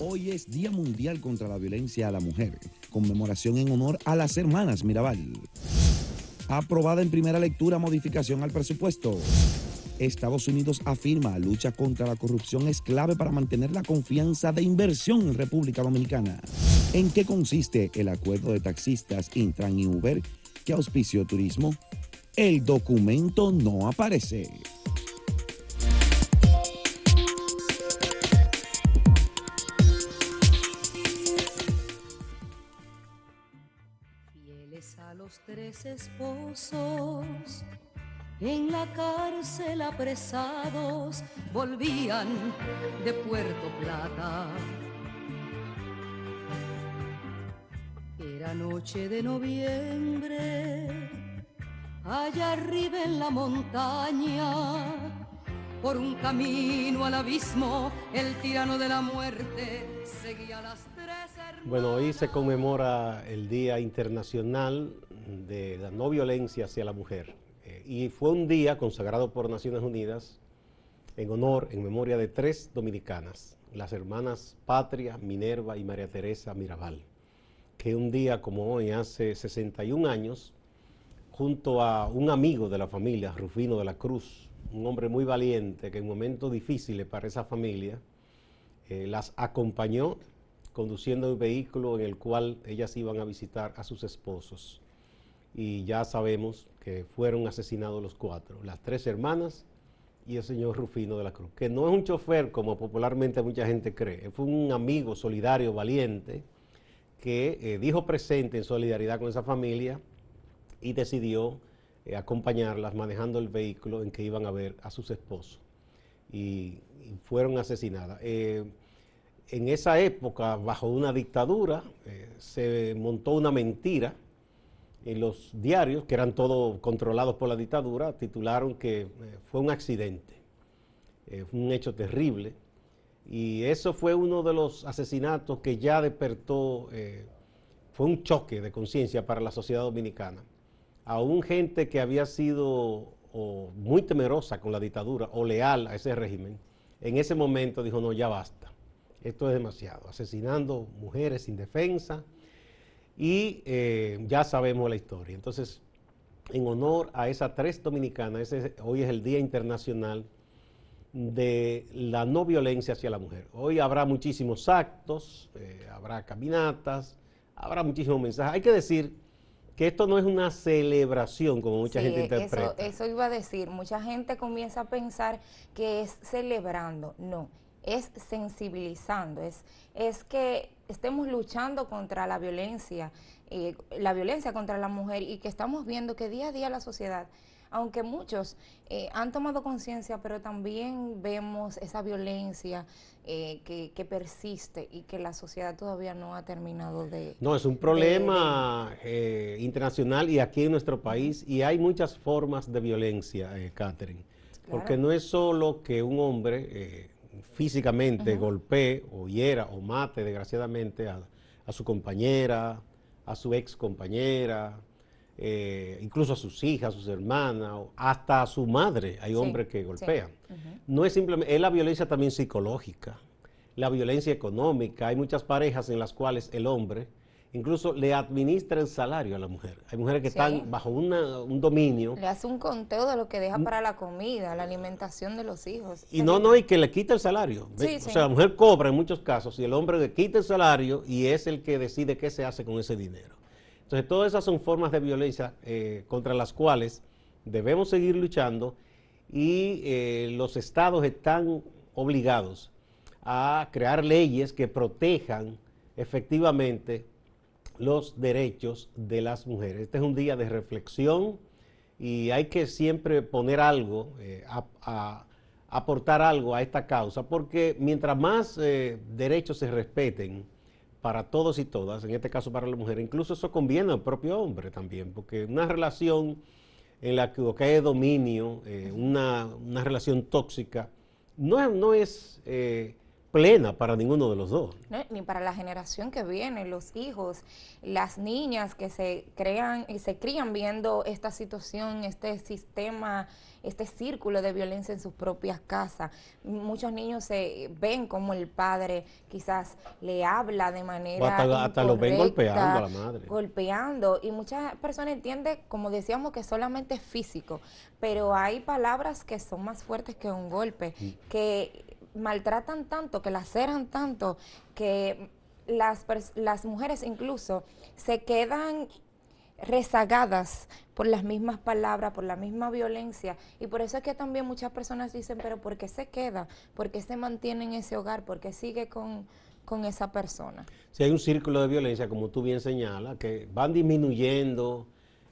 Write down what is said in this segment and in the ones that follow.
Hoy es Día Mundial contra la Violencia a la Mujer, conmemoración en honor a las hermanas Mirabal. Aprobada en primera lectura modificación al presupuesto. Estados Unidos afirma lucha contra la corrupción es clave para mantener la confianza de inversión en República Dominicana. ¿En qué consiste el acuerdo de taxistas Intran y Uber que auspició turismo? El documento no aparece. Esposos, en la cárcel apresados, volvían de Puerto Plata. Era noche de noviembre, allá arriba en la montaña, por un camino al abismo, el tirano de la muerte seguía las. Bueno, hoy se conmemora el Día Internacional de la No Violencia hacia la Mujer. Eh, y fue un día consagrado por Naciones Unidas en honor, en memoria de tres dominicanas, las hermanas Patria, Minerva y María Teresa Mirabal, que un día como hoy, hace 61 años, junto a un amigo de la familia, Rufino de la Cruz, un hombre muy valiente que en momentos difíciles para esa familia, eh, las acompañó conduciendo un vehículo en el cual ellas iban a visitar a sus esposos. Y ya sabemos que fueron asesinados los cuatro, las tres hermanas y el señor Rufino de la Cruz, que no es un chofer como popularmente mucha gente cree, fue un amigo solidario, valiente, que eh, dijo presente en solidaridad con esa familia y decidió eh, acompañarlas manejando el vehículo en que iban a ver a sus esposos. Y, y fueron asesinadas. Eh, en esa época, bajo una dictadura, eh, se montó una mentira en los diarios, que eran todos controlados por la dictadura, titularon que eh, fue un accidente, eh, un hecho terrible. Y eso fue uno de los asesinatos que ya despertó, fue un choque de conciencia para la sociedad dominicana. Aún gente que había sido muy temerosa con la dictadura o leal a ese régimen, en ese momento dijo, no, ya basta, esto es demasiado, asesinando mujeres sin defensa y eh, ya sabemos la historia. Entonces, en honor a esas tres dominicanas, ese, hoy es el Día Internacional de la no violencia hacia la mujer. Hoy habrá muchísimos actos, eh, habrá caminatas, habrá muchísimos mensajes. Hay que decir que esto no es una celebración como mucha Sí, gente eso, interpreta. eso iba a decir. Mucha gente comienza a pensar que es celebrando. No, es sensibilizando. Es, es que estemos luchando contra la violencia, eh, la violencia contra la mujer y que estamos viendo que día a día la sociedad, aunque muchos eh, han tomado conciencia, pero también vemos esa violencia eh, que, que persiste y que la sociedad todavía no ha terminado de... No, es un problema eh, internacional y aquí en nuestro país y hay muchas formas de violencia, eh, Catherine. Porque Claro. no es solo que un hombre físicamente golpee o hiera o mate desgraciadamente a, a su compañera, a su ex compañera, eh, incluso a sus hijas, a sus hermanas, hasta a su madre. Hay Sí, hombres que sí. golpean. No es simplemente, es la violencia también psicológica, la violencia económica. Hay muchas parejas en las cuales el hombre incluso le administra el salario a la mujer. Hay mujeres que Sí. están bajo una- un dominio Le hace un conteo de lo que deja para la comida, la alimentación de los hijos. y no, no, y que le quita el salario. Sí, o sí. sea, la mujer cobra en muchos casos y el hombre le quita el salario y es el que decide qué se hace con ese dinero. Entonces, todas esas son formas de violencia eh, contra las cuales debemos seguir luchando y eh, los estados están obligados a crear leyes que protejan efectivamente los derechos de las mujeres. Este es un día de reflexión y hay que siempre poner algo, eh, a- aportar algo a esta causa, porque mientras más eh, derechos se respeten para todos y todas, en este caso para la mujer, incluso eso conviene al propio hombre también, porque una relación en la que, hay dominio, eh, una, relación tóxica, no es, plena para ninguno de los dos. ni para la generación que viene, los hijos, las niñas que se crean y se crían viendo esta situación, este sistema, este círculo de violencia en sus propias casas. Muchos niños se ven como el padre quizás le habla de manera hasta, hasta lo ven golpeando a la madre. Golpeando y muchas personas entienden, como decíamos, que solamente es físico, pero hay palabras que son más fuertes que un golpe, mm. que maltratan tanto, que laceran tanto, que las, las mujeres incluso se quedan rezagadas por las mismas palabras, por la misma violencia. Y por eso es que también muchas personas dicen, pero ¿por qué se queda? ¿Por qué se mantiene en ese hogar? ¿Por qué sigue con, con esa persona? Si hay un círculo de violencia, como tú bien señalas, que van disminuyendo,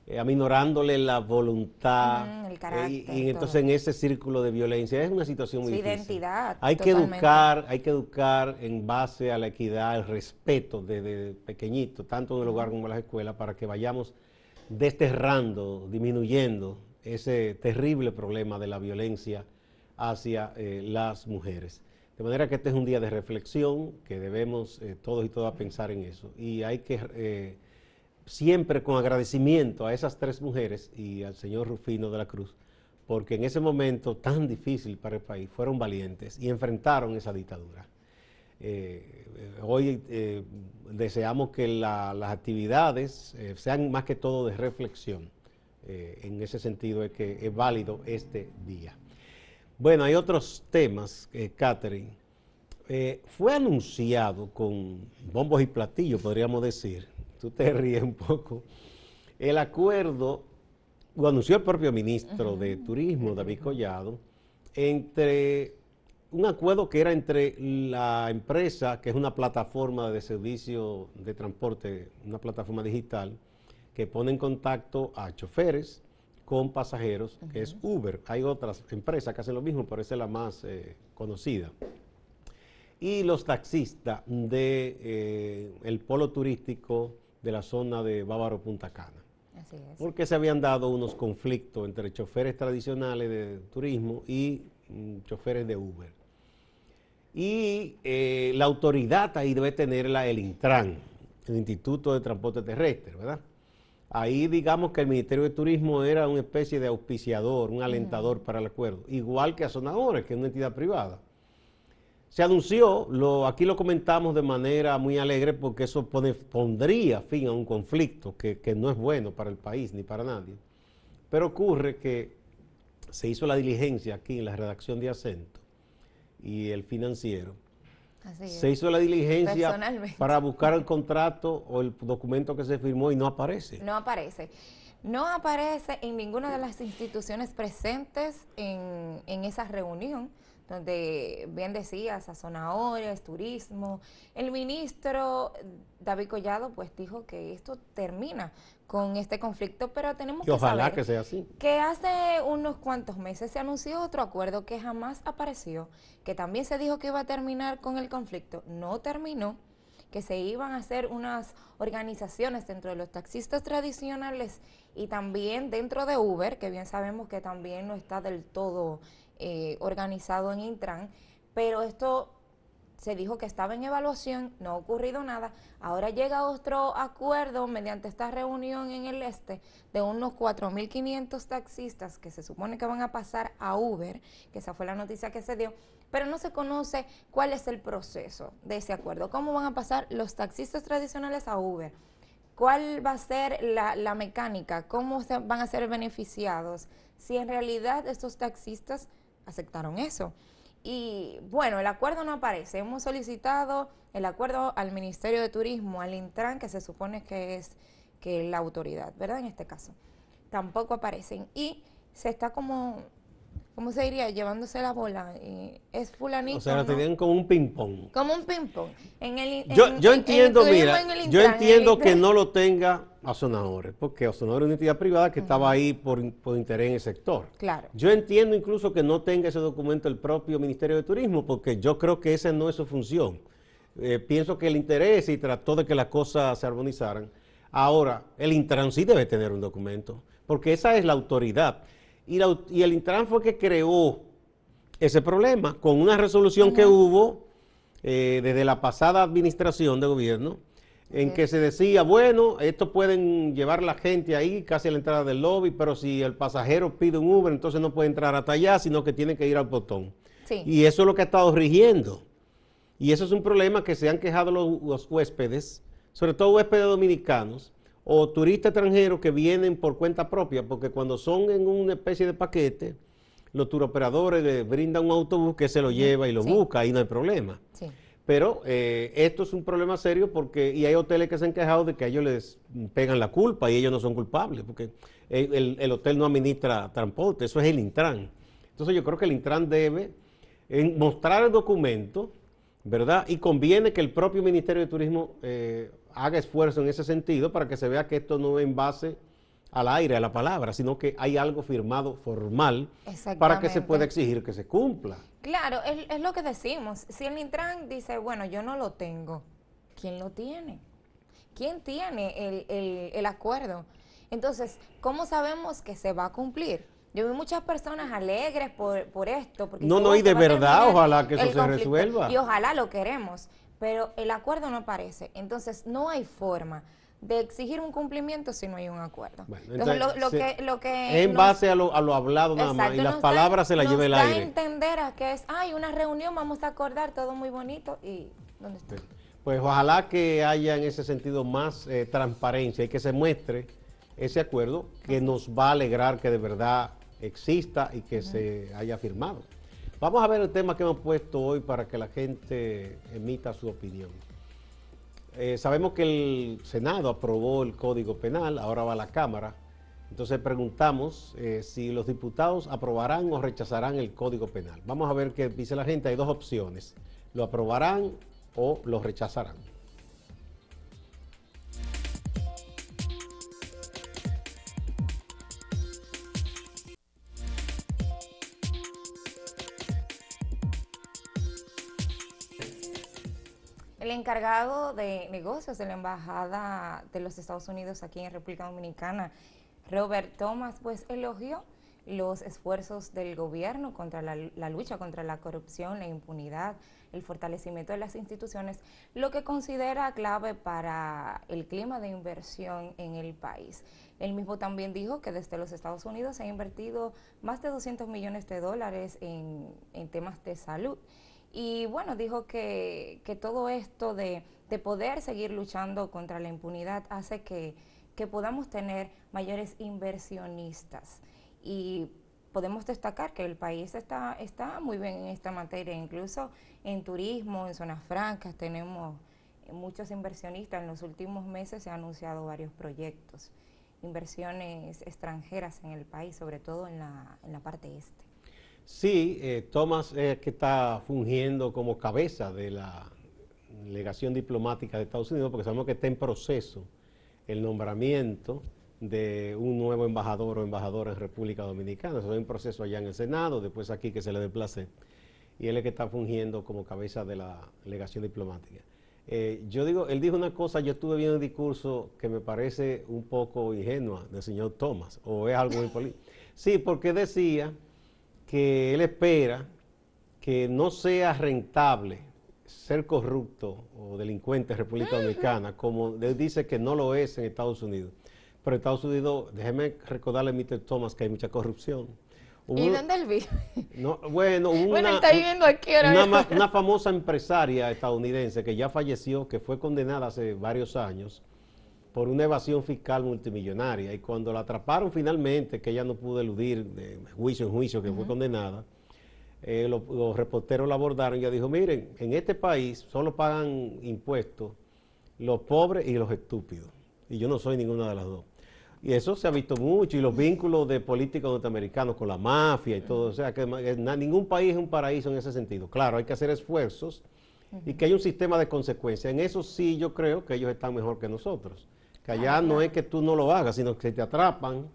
eh, aminorándole la voluntad. Eh, y, entonces en ese círculo de violencia es una situación muy Su difícil. identidad. Hay que educar, hay que educar en base a la equidad, el respeto desde pequeñito, tanto en el hogar como en las escuelas, para que vayamos desterrando, disminuyendo ese terrible problema de la violencia hacia eh, las mujeres. De manera que este es un día de reflexión, que debemos todos y todas pensar en eso. Y hay que siempre con agradecimiento a esas tres mujeres y al señor Rufino de la Cruz, porque en ese momento tan difícil para el país fueron valientes y enfrentaron esa dictadura. Eh, hoy eh, deseamos que las actividades eh, sean más que todo de reflexión. en ese sentido es que es válido este día. Bueno, hay otros temas, Catherine. fue anunciado con bombos y platillos, podríamos decir, tú te ríes un poco, el acuerdo, lo anunció el propio ministro de Turismo, David Collado, entre un acuerdo que era entre la empresa, que es una plataforma de servicio de transporte, una plataforma digital, que pone en contacto a choferes con pasajeros, que es Uber. Hay otras empresas que hacen lo mismo, pero esa es la más eh, conocida. Y los taxistas del de, eh, el polo turístico de la zona de Bávaro Punta Cana. Así es. Porque se habían dado unos conflictos entre choferes tradicionales de turismo y mm, choferes de Uber. Y eh, la autoridad ahí debe tenerla el Intran, el Instituto de Transporte Terrestre, ¿verdad? Ahí digamos que el Ministerio de Turismo era una especie de auspiciador, un alentador para el acuerdo, igual que a Sonadores, que es una entidad privada. Se anunció, lo, aquí lo comentamos de manera muy alegre porque eso pondría fin a un conflicto que, no es bueno para el país ni para nadie. Pero ocurre que se hizo la diligencia aquí en la redacción de acento y el financiero. se hizo la diligencia para buscar el contrato o el documento que se firmó y no aparece. No aparece. No aparece en ninguna de las instituciones presentes en, en esa reunión donde bien decía, sazonadores, turismo. El ministro David Collado pues dijo que esto termina con este conflicto, pero tenemos que ojalá que sea así. Que hace unos cuantos meses se anunció otro acuerdo que jamás apareció, que también se dijo que iba a terminar con el conflicto, no terminó, que se iban a hacer unas organizaciones dentro de los taxistas tradicionales y también dentro de Uber, que bien sabemos que también no está del todo eh, organizado en Intran, pero esto se dijo que estaba en evaluación, no ha ocurrido nada. Ahora llega otro acuerdo mediante esta reunión en el este de unos 4.500 taxistas que se supone que van a pasar a Uber, que esa fue la noticia que se dio, pero no se conoce cuál es el proceso de ese acuerdo, cómo van a pasar los taxistas tradicionales a Uber. ¿Cuál va a ser la, la mecánica? ¿Cómo van a ser beneficiados? Si en realidad estos taxistas aceptaron eso. Y bueno, el acuerdo no aparece. Hemos solicitado el acuerdo al Ministerio de Turismo, al Intran, que se supone que es que la autoridad, ¿verdad? En este caso. Tampoco aparecen. Y se está como ¿cómo se diría? Llevándose la bola. es fulanito. O sea, ¿no? tenían como un ping-pong. Como un ping-pong. En el, yo, yo entiendo, mira, yo entiendo que no lo tenga a Sonadores, porque Sonadores es una entidad privada que estaba ahí por, interés en el sector. Claro. Yo entiendo incluso que no tenga ese documento el propio Ministerio de Turismo, porque yo creo que esa no es su función. Eh, pienso que el interés y trató de que las cosas se armonizaran. Ahora, el Intran sí debe tener un documento, porque esa es la autoridad. Y, el Intran fue que creó ese problema con una resolución que hubo eh, desde la pasada administración de gobierno, en que se decía, bueno, esto pueden llevar la gente ahí casi a la entrada del lobby, pero si el pasajero pide un Uber, entonces no puede entrar hasta allá, sino que tiene que ir al botón. Y eso es lo que ha estado rigiendo. Y eso es un problema que se han quejado los, huéspedes, sobre todo huéspedes dominicanos o turistas extranjeros que vienen por cuenta propia, porque cuando son en una especie de paquete, los turoperadores les brindan un autobús que se lo lleva y lo busca, ahí no hay problema. Sí. Pero eh, esto es un problema serio porque, y hay hoteles que se han quejado de que a ellos les pegan la culpa y ellos no son culpables, porque el, hotel no administra transporte, eso es el Intran. Entonces yo creo que el Intran debe mostrar el documento, ¿verdad? Y conviene que el propio Ministerio de Turismo eh, haga esfuerzo en ese sentido para que se vea que esto no es en base al aire, a la palabra, sino que hay algo firmado formal para que se pueda exigir que se cumpla. Claro, es, lo que decimos. Si el Intran dice, bueno, yo no lo tengo, ¿quién lo tiene? ¿Quién tiene el, acuerdo? Entonces, ¿cómo sabemos que se va a cumplir? Yo vi muchas personas alegres por, esto. Porque no, no, y de verdad, ojalá que eso se resuelva. Y ojalá lo queremos, pero el acuerdo no aparece. Entonces, no hay forma de exigir un cumplimiento si no hay un acuerdo. entonces, lo, que, lo que en base a lo, a lo hablado nada más y las palabras se las lleva el aire. a entender a que es, hay una reunión, vamos a acordar, todo muy bonito y ¿dónde está? Pues ojalá que haya en ese sentido más eh, transparencia y que se muestre ese acuerdo que nos va a alegrar que de verdad exista y que se haya firmado. Vamos a ver el tema que hemos puesto hoy para que la gente emita su opinión. Eh, sabemos que el Senado aprobó el Código Penal, ahora va a la Cámara. Entonces preguntamos eh, si los diputados aprobarán o rechazarán el Código Penal. Vamos a ver qué dice la gente. Hay dos opciones. Lo aprobarán o lo rechazarán. Encargado de negocios de la Embajada de los Estados Unidos aquí en República Dominicana, Robert Thomas, pues elogió los esfuerzos del gobierno contra la, lucha contra la corrupción, la impunidad, el fortalecimiento de las instituciones, lo que considera clave para el clima de inversión en el país. Él mismo también dijo que desde los Estados Unidos se ha invertido más de 200 millones de dólares en temas de salud y bueno, dijo que, todo esto de, poder seguir luchando contra la impunidad hace que, podamos tener mayores inversionistas. Y podemos destacar que el país está, está muy bien en esta materia, incluso en turismo, en zonas francas, tenemos muchos inversionistas. En los últimos meses se han anunciado varios proyectos, inversiones extranjeras en el país, sobre todo en la, en la parte este. Sí, eh, Thomas es que está fungiendo como cabeza de la legación diplomática de Estados Unidos, porque sabemos que está en proceso el nombramiento de un nuevo embajador o embajadora en República Dominicana. Eso es un proceso allá en el Senado, después aquí que se le desplace. Y él es que está fungiendo como cabeza de la legación diplomática. Eh, yo digo, él dijo una cosa, yo estuve viendo el discurso que me parece un poco ingenua del señor Thomas, o es algo muy político. Sí, porque decía que él espera que no sea rentable ser corrupto o delincuente en República Dominicana, como él dice que no lo es en Estados Unidos. Pero en Estados Unidos, déjeme recordarle a Mr. Thomas que hay mucha corrupción. ¿Y dónde él vive? No, bueno, una, bueno, está viviendo aquí ahora una, famosa empresaria estadounidense que ya falleció, que fue condenada hace varios años por una evasión fiscal multimillonaria. Y cuando la atraparon finalmente, que ella no pudo eludir de juicio en juicio, que fue condenada, eh, los, reporteros la abordaron y ella dijo, miren, en este país solo pagan impuestos los pobres y los estúpidos. Y yo no soy ninguna de las dos. Y eso se ha visto mucho, y los vínculos de políticos norteamericanos con la mafia y todo. O sea, que ningún país es un paraíso en ese sentido. Claro, hay que hacer esfuerzos y que hay un sistema de consecuencias. En eso sí yo creo que ellos están mejor que nosotros. Que allá no es que tú no lo hagas, sino que si te atrapan,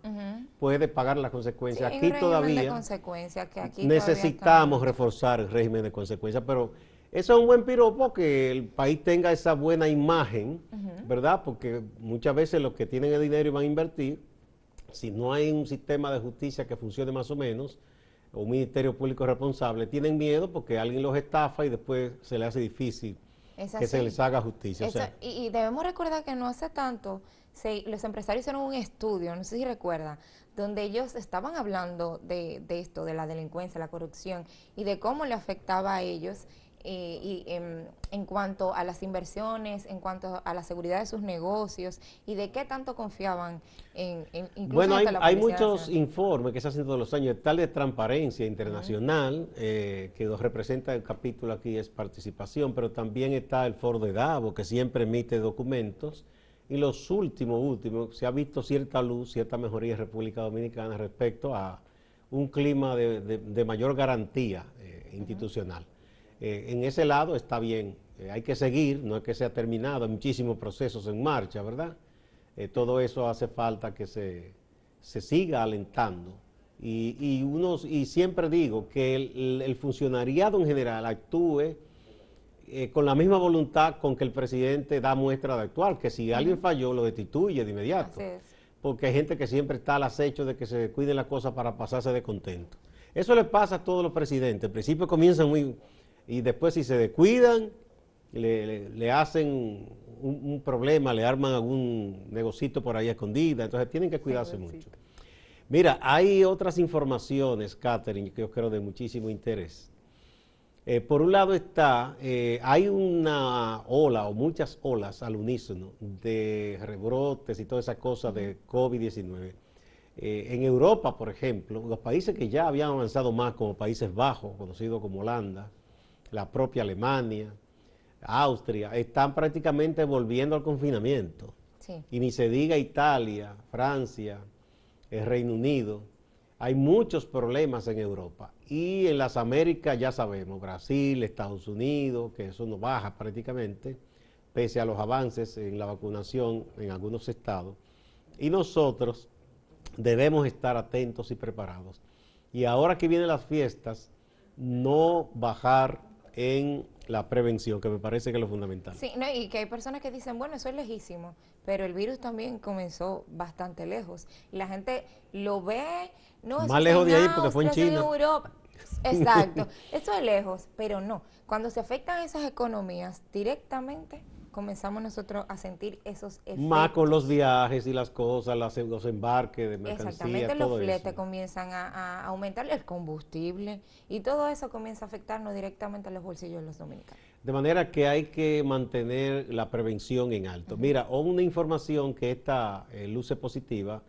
puedes pagar las consecuencias. aquí todavía necesitamos reforzar el régimen de consecuencias, pero eso es un buen piropo que el país tenga esa buena imagen, ¿verdad? Porque muchas veces los que tienen el dinero y van a invertir, si no hay un sistema de justicia que funcione más o menos, o un ministerio público responsable, tienen miedo porque alguien los estafa y después se les hace difícil que se les haga justicia. y, debemos recordar que no hace tanto los empresarios hicieron un estudio, no sé si recuerda, donde ellos estaban hablando de, de, esto, de la delincuencia, la corrupción y de cómo le afectaba a ellos eh, y, en, cuanto a las inversiones, en cuanto a la seguridad de sus negocios y de qué tanto confiaban en, incluso Bueno, hay, muchos informes que se hacen todos los años, tal de transparencia internacional, eh, que nos representa el capítulo aquí es participación, pero también está el Foro de Davo, que siempre emite documentos. Y los últimos, últimos, se ha visto cierta luz, cierta mejoría en República Dominicana respecto a un clima de, mayor garantía eh, institucional. Eh, en ese lado está bien, eh, hay que seguir, no es que sea terminado, hay muchísimos procesos en marcha, ¿verdad? Eh, todo eso hace falta que se, siga alentando. Y, unos, y siempre digo que el, funcionariado en general actúe con la misma voluntad con que el presidente da muestra de actuar, que si alguien falló lo destituye de inmediato. Porque hay gente que siempre está al acecho de que se cuide la cosa para pasarse de contento. Eso le pasa a todos los presidentes. Al principio comienzan muy y después si se descuidan, le, hacen un, problema, le arman algún negocito por ahí escondida, entonces tienen que cuidarse mucho. Mira, hay otras informaciones, Catherine, que yo creo de muchísimo interés. Eh, por un lado está, eh, hay una ola o muchas olas al unísono de rebrotes y toda esa cosa de COVID-19. Eh, en Europa, por ejemplo, los países que ya habían avanzado más, como Países Bajos, conocido como Holanda, la propia Alemania, Austria, están prácticamente volviendo al confinamiento. Y ni se diga Italia, Francia, el Reino Unido. Hay muchos problemas en Europa. Y en las Américas ya sabemos, Brasil, Estados Unidos, que eso no baja prácticamente, pese a los avances en la vacunación en algunos estados. Y nosotros debemos estar atentos y preparados. Y ahora que vienen las fiestas, no bajar en la prevención, que me parece que es lo fundamental. Sí, y que hay personas que dicen, bueno, eso es lejísimo, pero el virus también comenzó bastante lejos. Y la gente lo ve, no, Más lejos de ahí porque fue en China. Europa. Exacto, eso es lejos, pero no. Cuando se afectan esas economías directamente, comenzamos nosotros a sentir esos efectos. Más con los viajes y las cosas, los embarques de mercancía, Exactamente, los fletes comienzan a, aumentar el combustible y todo eso comienza a afectarnos directamente a los bolsillos de los dominicanos. De manera que hay que mantener la prevención en alto. Mira, una información que esta eh, luce positiva.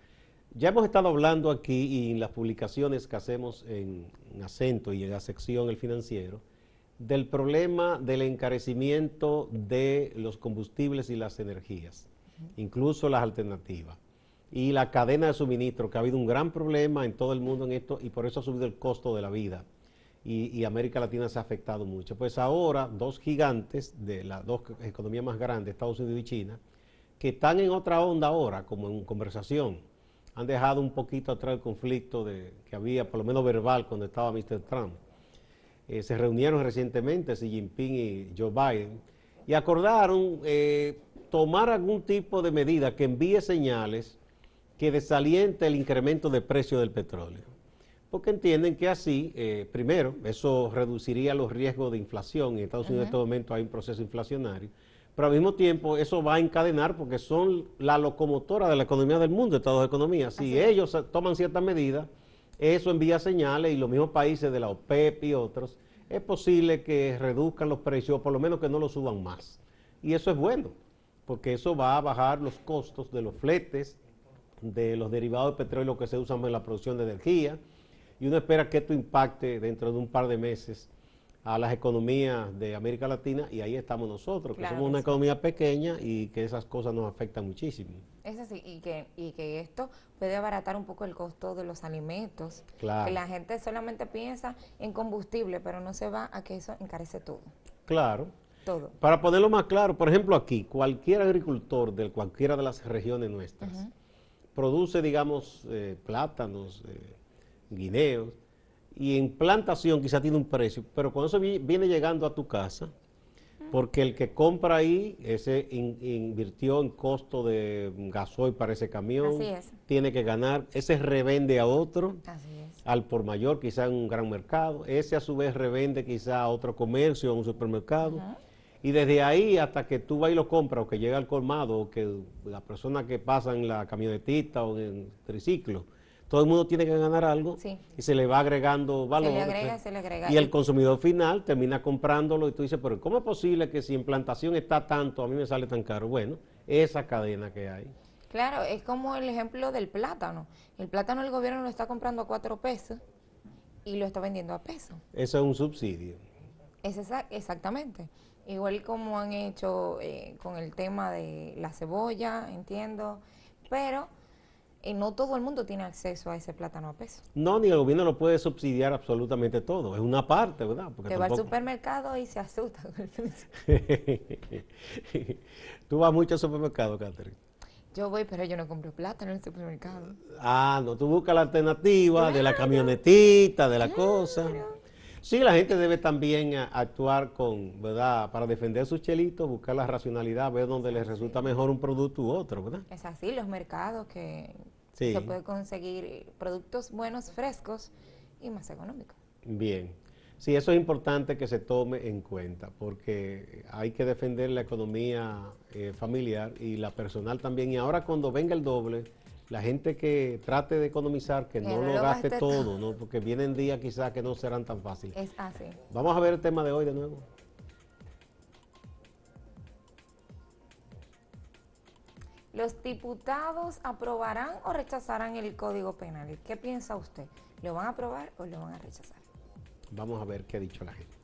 Ya hemos estado hablando aquí y en las publicaciones que hacemos en, en acento y en la sección El Financiero, del problema del encarecimiento de los combustibles y las energías, incluso las alternativas. Y la cadena de suministro, que ha habido un gran problema en todo el mundo en esto y por eso ha subido el costo de la vida. Y, América Latina se ha afectado mucho. Pues ahora, dos gigantes de las dos economías más grandes, Estados Unidos y China, que están en otra onda ahora, como en conversación, han dejado un poquito atrás el conflicto de, que había, por lo menos verbal, cuando estaba Mr. Trump eh, se reunieron recientemente Xi Jinping y Joe Biden y acordaron eh, tomar algún tipo de medida que envíe señales que desaliente el incremento de precio del petróleo. Porque entienden que así, eh, primero, eso reduciría los riesgos de inflación. En Estados Unidos en este momento hay un proceso inflacionario. Pero al mismo tiempo eso va a encadenar porque son la locomotora de la economía del mundo, Estados de economía. Si ellos toman ciertas medidas, eso envía señales y los mismos países de la OPEP y otros, es posible que reduzcan los precios o por lo menos que no los suban más. Y eso es bueno, porque eso va a bajar los costos de los fletes, de los derivados de petróleo que se usan en la producción de energía, y uno espera que esto impacte dentro de un par de meses a las economías de América Latina y ahí estamos nosotros, que somos una economía pequeña y que esas cosas nos afectan muchísimo. Es así, y que, y que esto puede abaratar un poco el costo de los alimentos. Claro. Que la gente solamente piensa en combustible, pero no se va a que eso encarece todo. Claro. Todo. Para ponerlo más claro, por ejemplo aquí, cualquier agricultor de cualquiera de las regiones nuestras produce, digamos, eh, plátanos, eh, guineos, y en plantación quizá tiene un precio, pero cuando eso viene llegando a tu casa, Porque el que compra ahí, ese invirtió en costo de gasoil para ese camión, tiene que ganar, ese revende a otro, al por mayor, quizá en un gran mercado, ese a su vez revende quizá a otro comercio, a un supermercado. Y desde ahí hasta que tú vas y lo compras o que llega al colmado o que la persona que pasa en la camionetita o en el triciclo, todo el mundo tiene que ganar algo y se le va agregando valor. Se le agrega, se le agrega. Y el consumidor final termina comprándolo y tú dices, pero ¿cómo es posible que si en plantación está tanto, a mí me sale tan caro? Bueno, esa cadena que hay. Claro, es como el ejemplo del plátano. El plátano el gobierno lo está comprando a cuatro pesos y lo está vendiendo a peso. Eso es un subsidio. Es exactamente. Igual como han hecho eh, con el tema de la cebolla, entiendo, pero eh, no todo el mundo tiene acceso a ese plátano a peso. No, ni el gobierno lo puede subsidiar absolutamente todo, es una parte, ¿verdad? Porque que va al supermercado y se asusta con ¿Tú vas mucho al supermercado, Catherine? Yo voy, pero yo no compro plátano en el supermercado. Ah, no, tú buscas la alternativa de la camionetita, de la cosa. Sí, la gente debe también actuar con, ¿verdad? Para defender sus chelitos, buscar la racionalidad, ver dónde les resulta mejor un producto u otro, ¿verdad? Es así, los mercados que se puede conseguir productos buenos, frescos y más económicos. Bien. Sí, eso es importante que se tome en cuenta, porque hay que defender la economía eh, familiar y la personal también. Y ahora cuando venga el doble, la gente que trate de economizar, que no lo, gaste, todo, ¿no? porque vienen días quizás que no serán tan fáciles. Es así. Vamos a ver el tema de hoy de nuevo. ¿Los diputados aprobarán o rechazarán el Código Penal? ¿Qué piensa usted? ¿Lo van a aprobar o lo van a rechazar? Vamos a ver qué ha dicho la gente.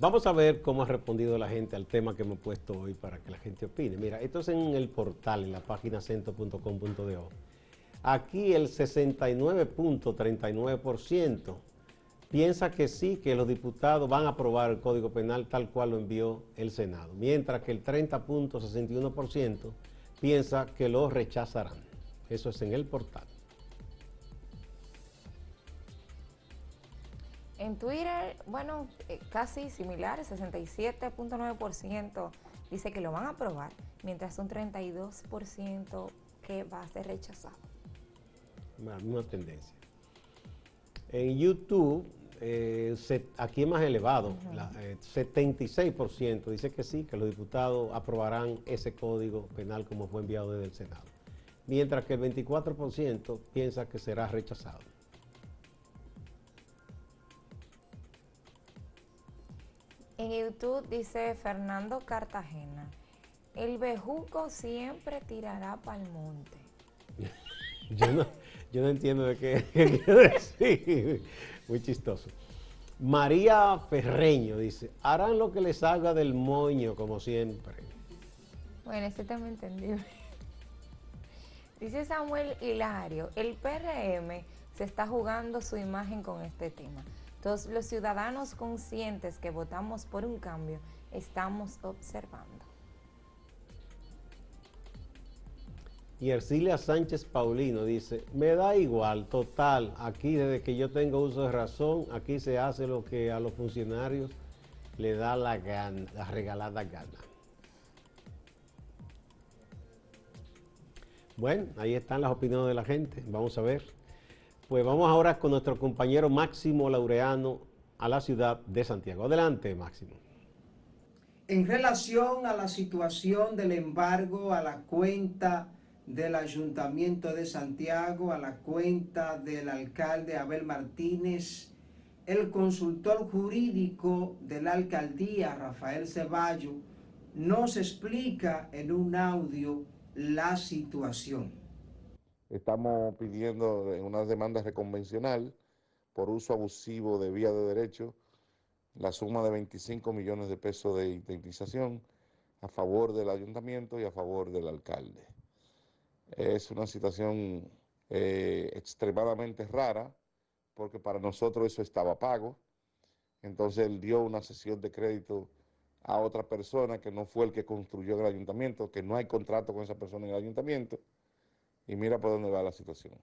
Vamos a ver cómo ha respondido la gente al tema que hemos puesto hoy para que la gente opine. Mira, esto es en el portal, en la página centro.com.do. Aquí el 69.39% piensa que sí, que los diputados van a aprobar el Código Penal tal cual lo envió el Senado, mientras que el 30.61% piensa que lo rechazarán. Eso es en el portal. En Twitter, bueno, eh, casi similar, 67.9% dice que lo van a aprobar, mientras un 32% que va a ser rechazado. La misma tendencia. En YouTube, eh, aquí es más elevado, 76% eh, dice que sí, que los diputados aprobarán ese código penal como fue enviado desde el Senado, mientras que el 24% piensa que será rechazado. En YouTube dice Fernando Cartagena, el bejuco siempre tirará para el monte. yo, no, entiendo de qué, quiere decir. Muy chistoso. María Ferreño dice, harán lo que les salga del moño, como siempre. Bueno, ese tema entendido. Dice Samuel Hilario, el PRM se está jugando su imagen con este tema. Todos los ciudadanos conscientes que votamos por un cambio estamos observando. Y Ercilia Sánchez Paulino dice, me da igual, total, aquí desde que yo tengo uso de razón, aquí se hace lo que a los funcionarios le da la gana, la regalada gana. Bueno, ahí están las opiniones de la gente, vamos a ver. Pues vamos ahora con nuestro compañero Máximo Laureano a la ciudad de Santiago. Adelante, Máximo. En relación a la situación del embargo a la cuenta del Ayuntamiento de Santiago, a la cuenta del alcalde Abel Martínez, el consultor jurídico de la alcaldía, Rafael Ceballo, nos explica en un audio la situación. Estamos pidiendo en una demanda reconvencional por uso abusivo de vía de derecho la suma de 25 millones de pesos de indemnización a favor del ayuntamiento y a favor del alcalde. Es una situación eh, extremadamente rara porque para nosotros eso estaba pago. Entonces él dio una sesión de crédito a otra persona que no fue el que construyó el ayuntamiento, que no hay contrato con esa persona en el ayuntamiento, y mira por dónde va la situación.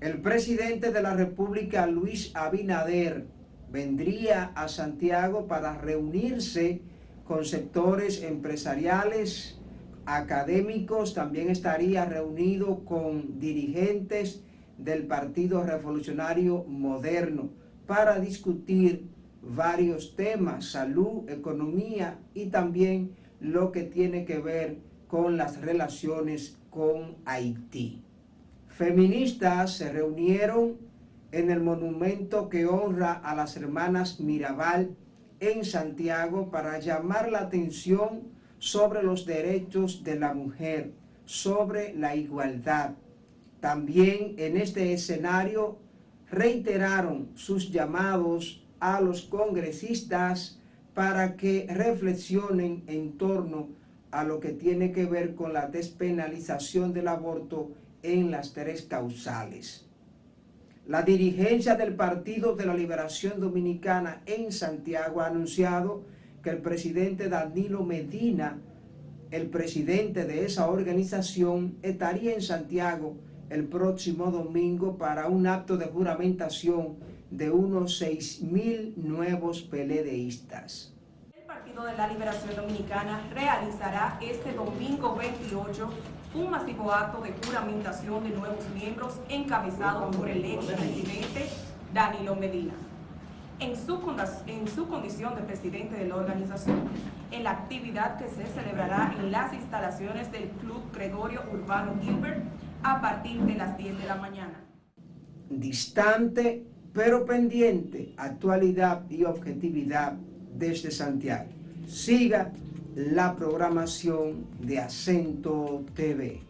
El presidente de la República, Luis Abinader, vendría a Santiago para reunirse con sectores empresariales, académicos, también estaría reunido con dirigentes del Partido Revolucionario Moderno para discutir varios temas, salud, economía y también lo que tiene que ver con las relaciones con Haití. Feministas se reunieron en el monumento que honra a las hermanas Mirabal en Santiago para llamar la atención sobre los derechos de la mujer, sobre la igualdad. También en este escenario reiteraron sus llamados a los congresistas para que reflexionen en torno a lo que tiene que ver con la despenalización del aborto en las tres causales. La dirigencia del Partido de la Liberación Dominicana en Santiago ha anunciado que el presidente Danilo Medina, el presidente de esa organización, estaría en Santiago el próximo domingo para un acto de juramentación de unos 6.000 nuevos peledeístas. Partido de la Liberación Dominicana realizará este domingo 28 un masivo acto de juramentación de nuevos miembros encabezado por el expresidente Danilo Medina. En su, en su condición de presidente de la organización, en la actividad que se celebrará en las instalaciones del Club Gregorio Urbano Gilbert a partir de las 10 de la mañana. Distante pero pendiente, actualidad y objetividad desde Santiago. Siga la programación de Acento TV.